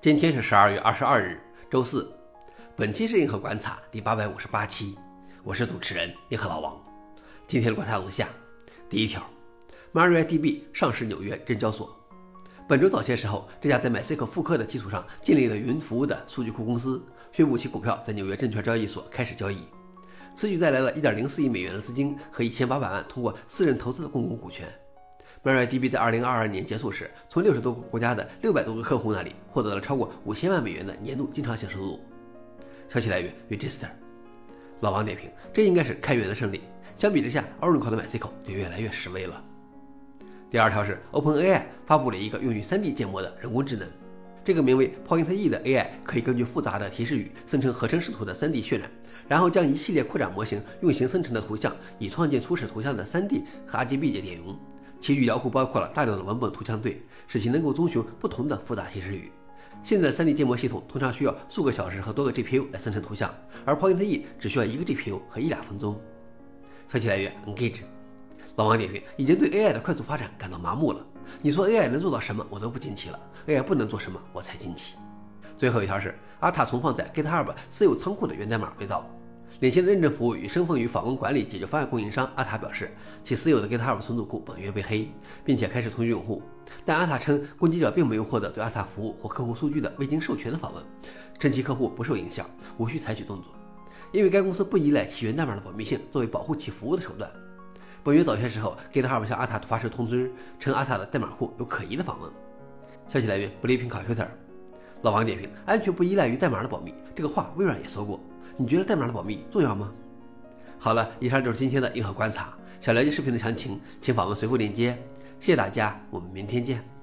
今天是十二月二十二日，周四。本期是银河观察第八百五十八期，我是主持人银河老王。今天的观察如下：第一条，MariaDB 上市纽约证交所。本周早些时候，这家在 MySQL 复刻的基础上建立了云服务的数据库公司宣布其股票在纽约证券交易所开始交易。此举带来了一点零四亿美元的资金和一千八百万通过私人投资的公共股权。MariaDB 在2022年结束时，从六十多个国家的六百多个客户那里获得了超过五千万美元的年度经常性收入。消息来源：Register。老王点评：这应该是开源的胜利。相比之下，Oracle 的 MySQL 就越来越实威了。第二条是 OpenAI 发布了一个用于 3D 建模的人工智能，这个名为 Point E 的 AI 可以根据复杂的提示语生成合成视图的 3D 渲染，然后将一系列扩展模型运行生成的图像，以创建初始图像的 3D 和 RGB 的点容。其语料库包括了大量的文本图像对，使其能够遵循不同的复杂提示语。现在的 3D 建模系统通常需要数个小时和多个 GPU 来生成图像，而 Point E 只需要一个 GPU 和一两分钟。消息来源：Engage。老王点评：已经对 AI 的快速发展感到麻木了。你说 AI 能做到什么，我都不惊奇了；AI 不能做什么，我才惊奇。最后一条是阿塔存放在 GitHub 私有仓库的源代码被盗。领先的认证服务与身份与访问管理解决方案供应商阿塔表示，其私有的 GitHub 存储库本月被黑，并且开始通知用户。但阿塔称，攻击者并没有获得对阿塔服务或客户数据的未经授权的访问，称其客户不受影响，无需采取动作，因为该公司不依赖其源代码的保密性作为保护其服务的手段。本月早些时候，GitHub 向阿塔发出通知，称阿塔的代码库有可疑的访问。消息来源：Bleeping Computer。老王点评：安全不依赖于代码的保密，这个话微软也说过。你觉得代码的保密重要吗？好了，以上就是今天的硬核观察。想了解视频的详情，请访问随后链接。谢谢大家，我们明天见。